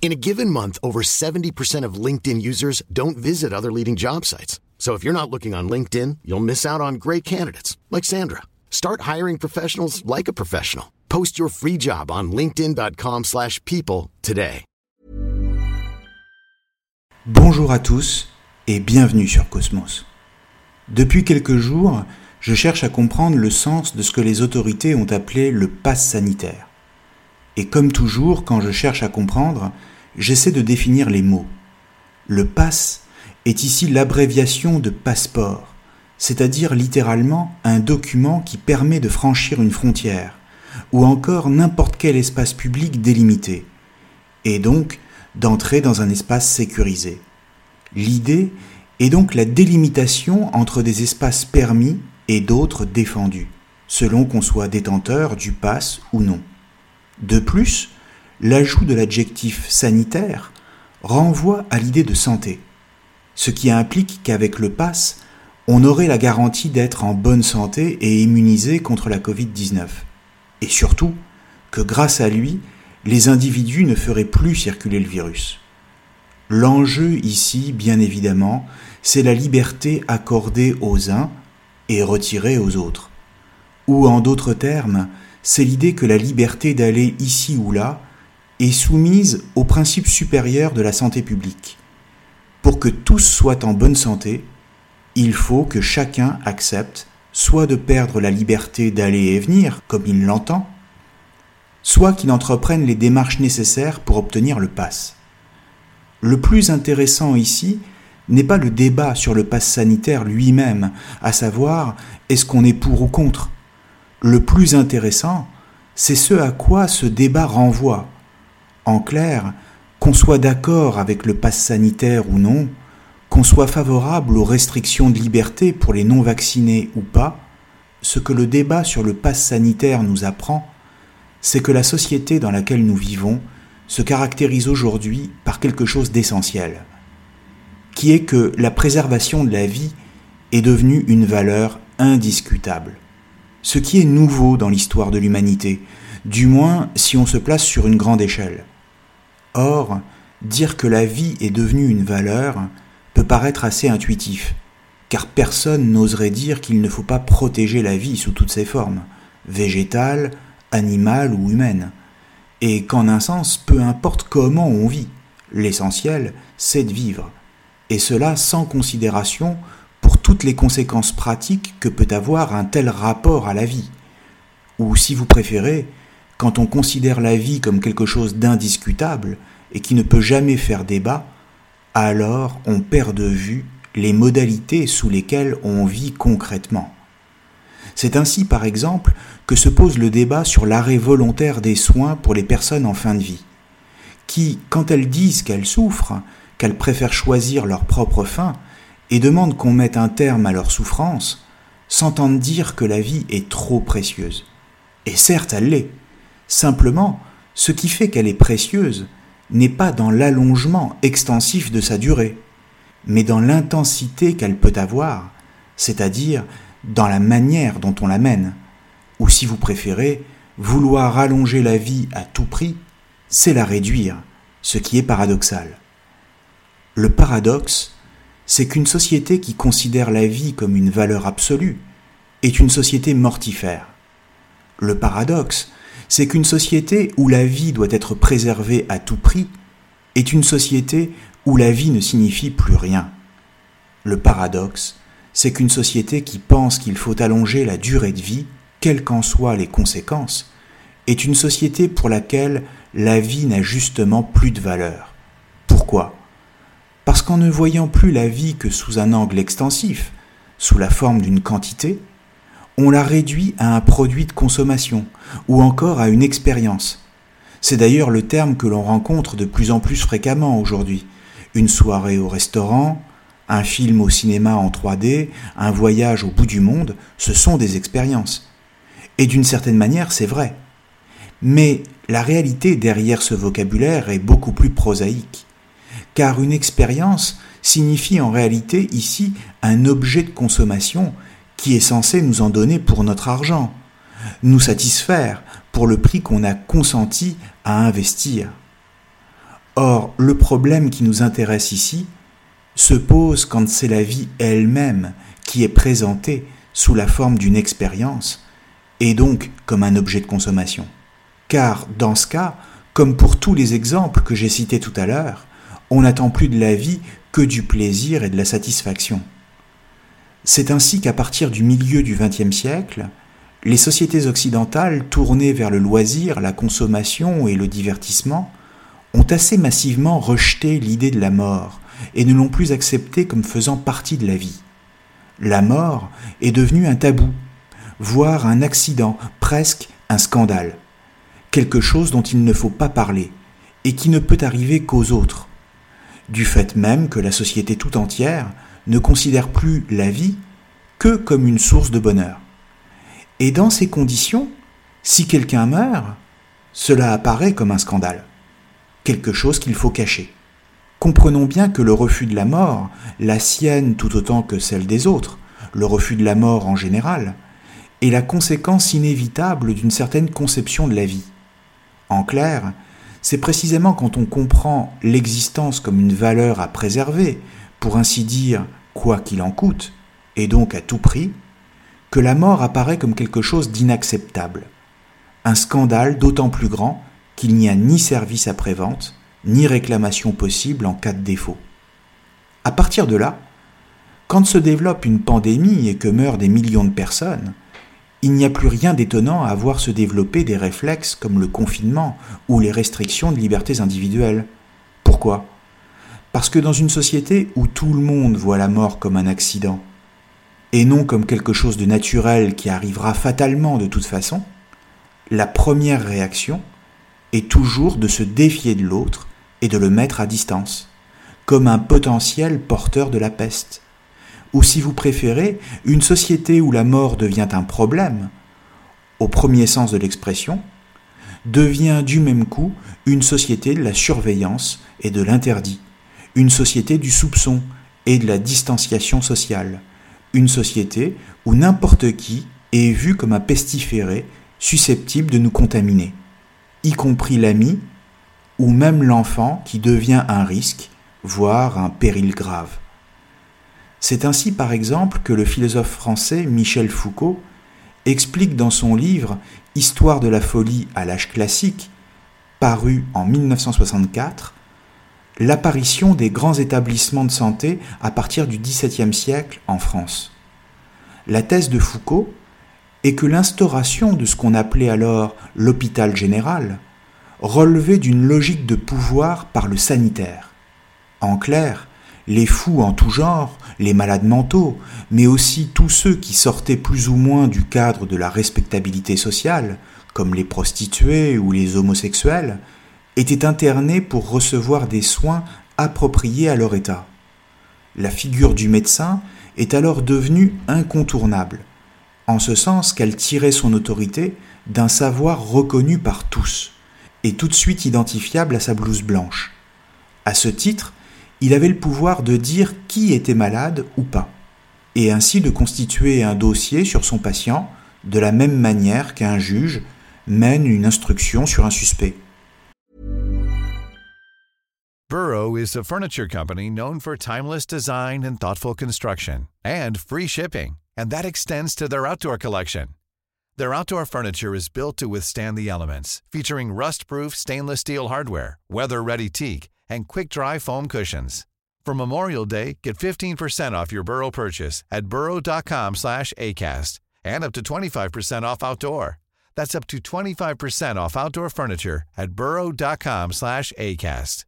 In a given month, over 70% of LinkedIn users don't visit other leading job sites. So if you're not looking on LinkedIn, you'll miss out on great candidates like Sandra. Start hiring professionals like a professional. Post your free job on linkedin.com/people today. Bonjour à tous et bienvenue sur Cosmos. Depuis quelques jours, je cherche à comprendre le sens de ce que les autorités ont appelé le pass sanitaire. Et comme toujours, quand je cherche à comprendre, j'essaie de définir les mots. Le pass est ici l'abréviation de passeport, c'est-à-dire littéralement un document qui permet de franchir une frontière, ou encore n'importe quel espace public délimité, et donc d'entrer dans un espace sécurisé. L'idée est donc la délimitation entre des espaces permis et d'autres défendus, selon qu'on soit détenteur du pass ou non. De plus, l'ajout de l'adjectif sanitaire renvoie à l'idée de santé, ce qui implique qu'avec le pass, on aurait la garantie d'être en bonne santé et immunisé contre la Covid-19. Et surtout, que grâce à lui, les individus ne feraient plus circuler le virus. L'enjeu ici, bien évidemment, c'est la liberté accordée aux uns et retirée aux autres. Ou en d'autres termes, c'est l'idée que la liberté d'aller ici ou là est soumise au principe supérieur de la santé publique. Pour que tous soient en bonne santé, il faut que chacun accepte soit de perdre la liberté d'aller et venir comme il l'entend, soit qu'il entreprenne les démarches nécessaires pour obtenir le pass. Le plus intéressant ici n'est pas le débat sur le pass sanitaire lui-même, à savoir est-ce qu'on est pour ou contre. Le plus intéressant, c'est ce à quoi ce débat renvoie. En clair, qu'on soit d'accord avec le pass sanitaire ou non, qu'on soit favorable aux restrictions de liberté pour les non-vaccinés ou pas, ce que le débat sur le pass sanitaire nous apprend, c'est que la société dans laquelle nous vivons se caractérise aujourd'hui par quelque chose d'essentiel, qui est que la préservation de la vie est devenue une valeur indiscutable. Ce qui est nouveau dans l'histoire de l'humanité, du moins si on se place sur une grande échelle. Or, dire que la vie est devenue une valeur peut paraître assez intuitif, car personne n'oserait dire qu'il ne faut pas protéger la vie sous toutes ses formes, végétale, animale ou humaine, et qu'en un sens, peu importe comment on vit, l'essentiel, c'est de vivre, et cela sans considération toutes les conséquences pratiques que peut avoir un tel rapport à la vie. Ou si vous préférez, quand on considère la vie comme quelque chose d'indiscutable et qui ne peut jamais faire débat, alors on perd de vue les modalités sous lesquelles on vit concrètement. C'est ainsi, par exemple, que se pose le débat sur l'arrêt volontaire des soins pour les personnes en fin de vie, qui, quand elles disent qu'elles souffrent, qu'elles préfèrent choisir leur propre fin, et demandent qu'on mette un terme à leur souffrance, s'entendent dire que la vie est trop précieuse. Et certes, elle l'est. Simplement, ce qui fait qu'elle est précieuse n'est pas dans l'allongement extensif de sa durée, mais dans l'intensité qu'elle peut avoir, c'est-à-dire dans la manière dont on la mène. Ou si vous préférez, vouloir allonger la vie à tout prix, c'est la réduire, ce qui est paradoxal. Le paradoxe, c'est qu'une société qui considère la vie comme une valeur absolue est une société mortifère. Le paradoxe, c'est qu'une société où la vie doit être préservée à tout prix est une société où la vie ne signifie plus rien. Le paradoxe, c'est qu'une société qui pense qu'il faut allonger la durée de vie, quelles qu'en soient les conséquences, est une société pour laquelle la vie n'a justement plus de valeur. Pourquoi? Parce qu'en ne voyant plus la vie que sous un angle extensif, sous la forme d'une quantité, on la réduit à un produit de consommation ou encore à une expérience. C'est d'ailleurs le terme que l'on rencontre de plus en plus fréquemment aujourd'hui. Une soirée au restaurant, un film au cinéma en 3D, un voyage au bout du monde, ce sont des expériences. Et d'une certaine manière, c'est vrai. Mais la réalité derrière ce vocabulaire est beaucoup plus prosaïque. Car une expérience signifie en réalité ici un objet de consommation qui est censé nous en donner pour notre argent, nous satisfaire pour le prix qu'on a consenti à investir. Or, le problème qui nous intéresse ici se pose quand c'est la vie elle-même qui est présentée sous la forme d'une expérience, et donc comme un objet de consommation. Car dans ce cas, comme pour tous les exemples que j'ai cités tout à l'heure, on n'attend plus de la vie que du plaisir et de la satisfaction. C'est ainsi qu'à partir du milieu du XXe siècle, les sociétés occidentales tournées vers le loisir, la consommation et le divertissement ont assez massivement rejeté l'idée de la mort et ne l'ont plus acceptée comme faisant partie de la vie. La mort est devenue un tabou, voire un accident, presque un scandale, quelque chose dont il ne faut pas parler et qui ne peut arriver qu'aux autres, du fait même que la société tout entière ne considère plus la vie que comme une source de bonheur. Et dans ces conditions, si quelqu'un meurt, cela apparaît comme un scandale, quelque chose qu'il faut cacher. Comprenons bien que le refus de la mort, la sienne tout autant que celle des autres, le refus de la mort en général, est la conséquence inévitable d'une certaine conception de la vie. En clair, c'est précisément quand on comprend l'existence comme une valeur à préserver, pour ainsi dire quoi qu'il en coûte, et donc à tout prix, que la mort apparaît comme quelque chose d'inacceptable. Un scandale d'autant plus grand qu'il n'y a ni service après-vente, ni réclamation possible en cas de défaut. À partir de là, quand se développe une pandémie et que meurent des millions de personnes, il n'y a plus rien d'étonnant à voir se développer des réflexes comme le confinement ou les restrictions de libertés individuelles. Pourquoi? Parce que dans une société où tout le monde voit la mort comme un accident, et non comme quelque chose de naturel qui arrivera fatalement de toute façon, la première réaction est toujours de se défier de l'autre et de le mettre à distance, comme un potentiel porteur de la peste. Ou si vous préférez, une société où la mort devient un problème, au premier sens de l'expression, devient du même coup une société de la surveillance et de l'interdit, une société du soupçon et de la distanciation sociale, une société où n'importe qui est vu comme un pestiféré susceptible de nous contaminer, y compris l'ami ou même l'enfant qui devient un risque, voire un péril grave. C'est ainsi par exemple que le philosophe français Michel Foucault explique dans son livre Histoire de la folie à l'âge classique, paru en 1964, l'apparition des grands établissements de santé à partir du XVIIe siècle en France. La thèse de Foucault est que l'instauration de ce qu'on appelait alors l'hôpital général relevait d'une logique de pouvoir par le sanitaire. En clair, les fous en tout genre, les malades mentaux, mais aussi tous ceux qui sortaient plus ou moins du cadre de la respectabilité sociale, comme les prostituées ou les homosexuels, étaient internés pour recevoir des soins appropriés à leur état. La figure du médecin est alors devenue incontournable, en ce sens qu'elle tirait son autorité d'un savoir reconnu par tous, et tout de suite identifiable à sa blouse blanche. À ce titre, il avait le pouvoir de dire qui était malade ou pas, et ainsi de constituer un dossier sur son patient de la même manière qu'un juge mène une instruction sur un suspect. Burrow is a furniture company known for timeless design and thoughtful construction, and free shipping, and that extends to their outdoor collection. Their outdoor furniture is built to withstand the elements, featuring rust-proof stainless steel hardware, weather-ready teak, and quick-dry foam cushions. For Memorial Day, get 15% off your Burrow purchase at burrow.com slash ACAST and up to 25% off outdoor. That's up to 25% off outdoor furniture at burrow.com slash ACAST.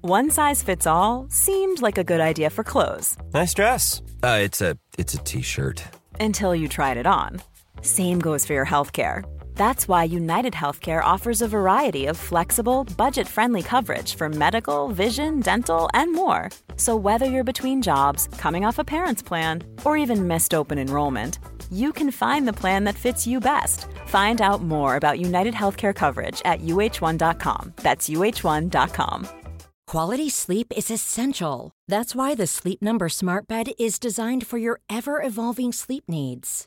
One size fits all seemed like a good idea for clothes. Nice dress. Uh, it's a it's a t-shirt. Until you tried it on. Same goes for your healthcare. That's why United Healthcare offers a variety of flexible, budget friendly coverage for medical, vision, dental, and more. So, whether you're between jobs, coming off a parent's plan, or even missed open enrollment, you can find the plan that fits you best. Find out more about United Healthcare coverage at uh1.com. That's uh1.com. Quality sleep is essential. That's why the Sleep Number Smart Bed is designed for your ever evolving sleep needs.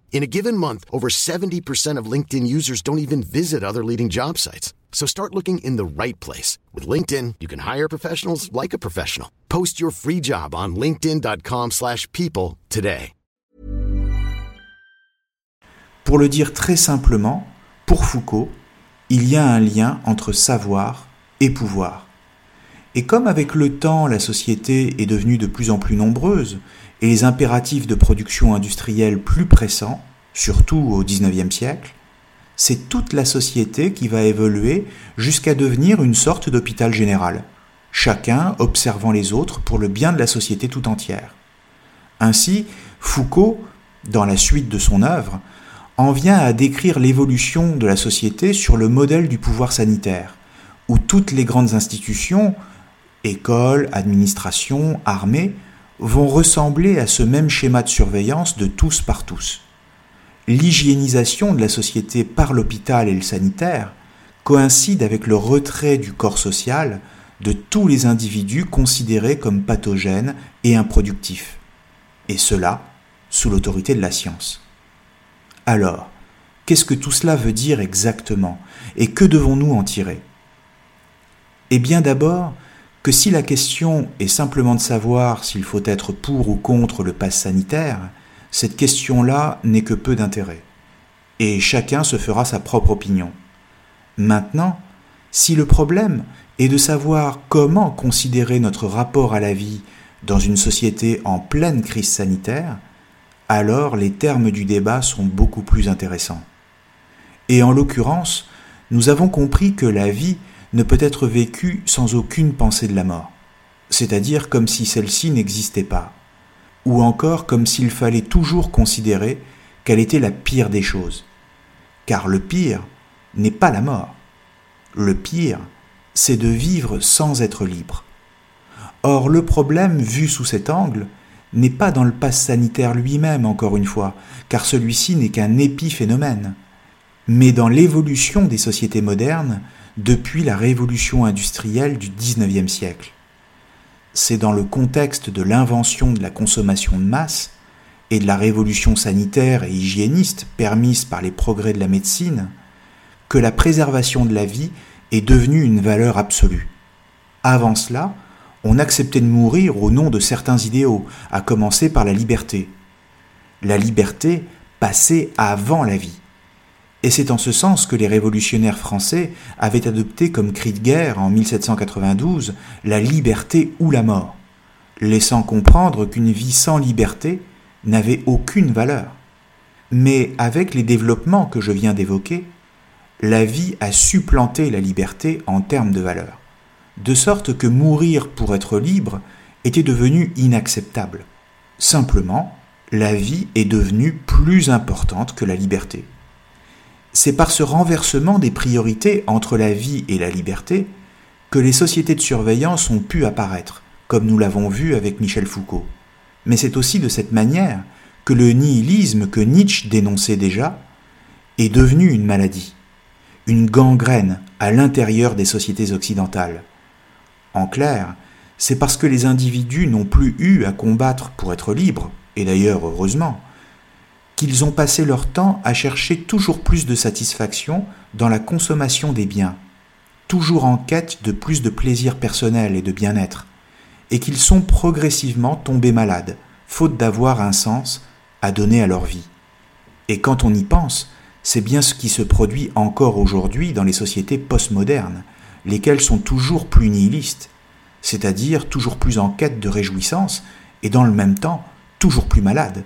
In a given month, over 70% of LinkedIn users don't even visit other leading job sites. So start looking in the right place. With LinkedIn, you can hire professionals like a professional. Post your free job on linkedin.com slash people today. Pour le dire très simplement, pour Foucault, il y a un lien entre savoir et pouvoir. Et comme avec le temps la société est devenue de plus en plus nombreuse et les impératifs de production industrielle plus pressants, surtout au XIXe siècle, c'est toute la société qui va évoluer jusqu'à devenir une sorte d'hôpital général, chacun observant les autres pour le bien de la société tout entière. Ainsi, Foucault, dans la suite de son œuvre, en vient à décrire l'évolution de la société sur le modèle du pouvoir sanitaire, où toutes les grandes institutions, écoles, administrations, armées, vont ressembler à ce même schéma de surveillance de tous par tous. L'hygiénisation de la société par l'hôpital et le sanitaire coïncide avec le retrait du corps social de tous les individus considérés comme pathogènes et improductifs, et cela sous l'autorité de la science. Alors, qu'est-ce que tout cela veut dire exactement, et que devons-nous en tirer? Eh bien d'abord, que si la question est simplement de savoir s'il faut être pour ou contre le pass sanitaire, cette question-là n'est que peu d'intérêt. Et chacun se fera sa propre opinion. Maintenant, si le problème est de savoir comment considérer notre rapport à la vie dans une société en pleine crise sanitaire, alors les termes du débat sont beaucoup plus intéressants. Et en l'occurrence, nous avons compris que la vie ne peut être vécue sans aucune pensée de la mort, c'est-à-dire comme si celle-ci n'existait pas, ou encore comme s'il fallait toujours considérer qu'elle était la pire des choses. Car le pire n'est pas la mort. Le pire, c'est de vivre sans être libre. Or, le problème, vu sous cet angle, n'est pas dans le pass sanitaire lui-même, encore une fois, car celui-ci n'est qu'un épiphénomène, mais dans l'évolution des sociétés modernes depuis la révolution industrielle du XIXe siècle. C'est dans le contexte de l'invention de la consommation de masse et de la révolution sanitaire et hygiéniste permise par les progrès de la médecine que la préservation de la vie est devenue une valeur absolue. Avant cela, on acceptait de mourir au nom de certains idéaux, à commencer par la liberté. La liberté passait avant la vie. Et c'est en ce sens que les révolutionnaires français avaient adopté comme cri de guerre en 1792 la liberté ou la mort, laissant comprendre qu'une vie sans liberté n'avait aucune valeur. Mais avec les développements que je viens d'évoquer, la vie a supplanté la liberté en termes de valeur, de sorte que mourir pour être libre était devenu inacceptable. Simplement, la vie est devenue plus importante que la liberté. C'est par ce renversement des priorités entre la vie et la liberté que les sociétés de surveillance ont pu apparaître, comme nous l'avons vu avec Michel Foucault. Mais c'est aussi de cette manière que le nihilisme que Nietzsche dénonçait déjà est devenu une maladie, une gangrène à l'intérieur des sociétés occidentales. En clair, c'est parce que les individus n'ont plus eu à combattre pour être libres, et d'ailleurs heureusement, qu'ils ont passé leur temps à chercher toujours plus de satisfaction dans la consommation des biens, toujours en quête de plus de plaisir personnel et de bien-être, et qu'ils sont progressivement tombés malades, faute d'avoir un sens à donner à leur vie. Et quand on y pense, c'est bien ce qui se produit encore aujourd'hui dans les sociétés postmodernes, lesquelles sont toujours plus nihilistes, c'est-à-dire toujours plus en quête de réjouissance et dans le même temps toujours plus malades,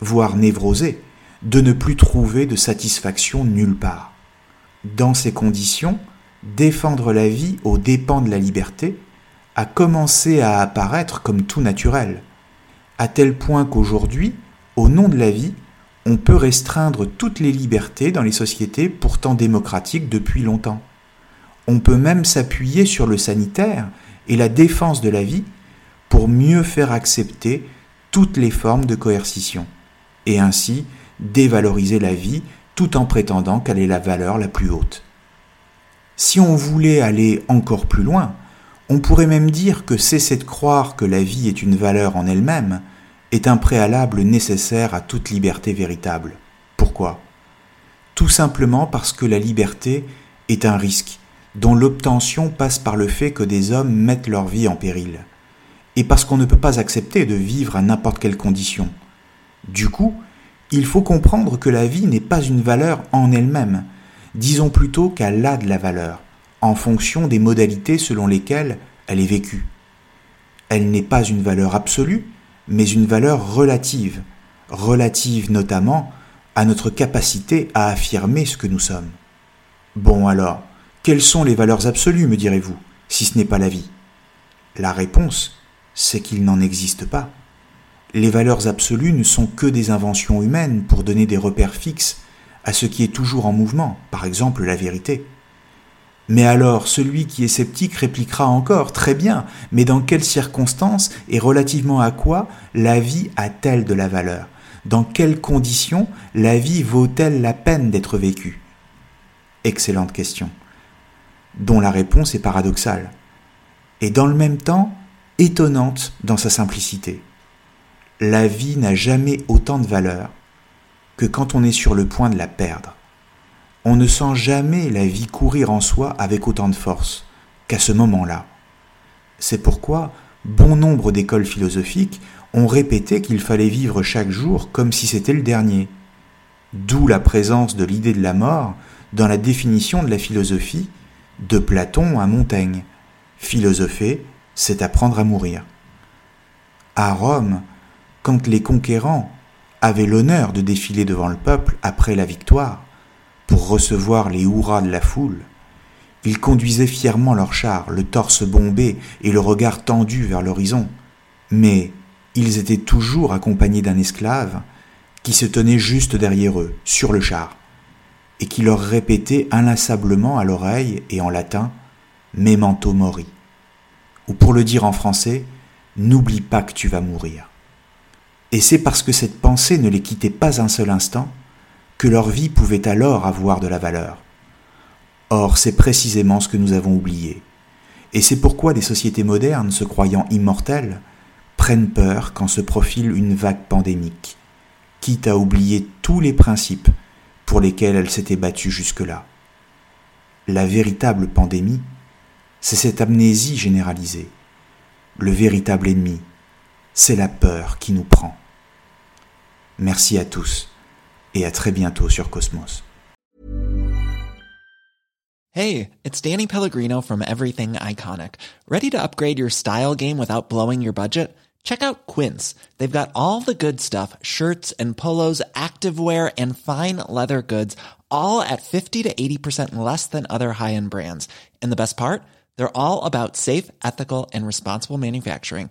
voire névrosées, de ne plus trouver de satisfaction nulle part. Dans ces conditions, défendre la vie aux dépens de la liberté a commencé à apparaître comme tout naturel, à tel point qu'aujourd'hui, au nom de la vie, on peut restreindre toutes les libertés dans les sociétés pourtant démocratiques depuis longtemps. On peut même s'appuyer sur le sanitaire et la défense de la vie pour mieux faire accepter toutes les formes de coercition, et ainsi dévaloriser la vie tout en prétendant qu'elle est la valeur la plus haute. Si on voulait aller encore plus loin, on pourrait même dire que cesser de croire que la vie est une valeur en elle-même est un préalable nécessaire à toute liberté véritable. Pourquoi? Tout simplement parce que la liberté est un risque dont l'obtention passe par le fait que des hommes mettent leur vie en péril, et parce qu'on ne peut pas accepter de vivre à n'importe quelle condition. Du coup, il faut comprendre que la vie n'est pas une valeur en elle-même, disons plutôt qu'elle a de la valeur, en fonction des modalités selon lesquelles elle est vécue. Elle n'est pas une valeur absolue, mais une valeur relative, relative notamment à notre capacité à affirmer ce que nous sommes. Bon alors, quelles sont les valeurs absolues, me direz-vous, si ce n'est pas la vie? La réponse, c'est qu'il n'en existe pas. Les valeurs absolues ne sont que des inventions humaines pour donner des repères fixes à ce qui est toujours en mouvement, par exemple la vérité. Mais alors, celui qui est sceptique répliquera encore, très bien, mais dans quelles circonstances et relativement à quoi la vie a-t-elle de la valeur? Dans quelles conditions la vie vaut-elle la peine d'être vécue? Excellente question, dont la réponse est paradoxale, et dans le même temps étonnante dans sa simplicité. La vie n'a jamais autant de valeur que quand on est sur le point de la perdre on ne sent jamais la vie courir en soi avec autant de force qu'à ce moment-là. C'est pourquoi bon nombre d'écoles philosophiques ont répété qu'il fallait vivre chaque jour comme si c'était le dernier. D'où la présence de l'idée de la mort dans la définition de la philosophie de Platon à Montaigne. Philosopher, c'est apprendre à mourir. À Rome, quand les conquérants avaient l'honneur de défiler devant le peuple après la victoire, pour recevoir les hurrahs de la foule. Ils conduisaient fièrement leur char, le torse bombé et le regard tendu vers l'horizon. Mais ils étaient toujours accompagnés d'un esclave qui se tenait juste derrière eux, sur le char, et qui leur répétait inlassablement à l'oreille et en latin Memento mori. Ou pour le dire en français, N'oublie pas que tu vas mourir. Et c'est parce que cette pensée ne les quittait pas un seul instant que leur vie pouvait alors avoir de la valeur. Or, c'est précisément ce que nous avons oublié. Et c'est pourquoi les sociétés modernes, se croyant immortelles, prennent peur quand se profile une vague pandémique, quitte à oublier tous les principes pour lesquels elles s'étaient battues jusque-là. La véritable pandémie, c'est cette amnésie généralisée. Le véritable ennemi, c'est la peur qui nous prend. Merci à tous et à très bientôt sur Cosmos. Hey, it's Danny Pellegrino from Everything Iconic. Ready to upgrade your style game without blowing your budget? Check out Quince. They've got all the good stuff, shirts and polos, activewear and fine leather goods, all at 50 to 80% less than other high-end brands. And the best part? They're all about safe, ethical and responsible manufacturing.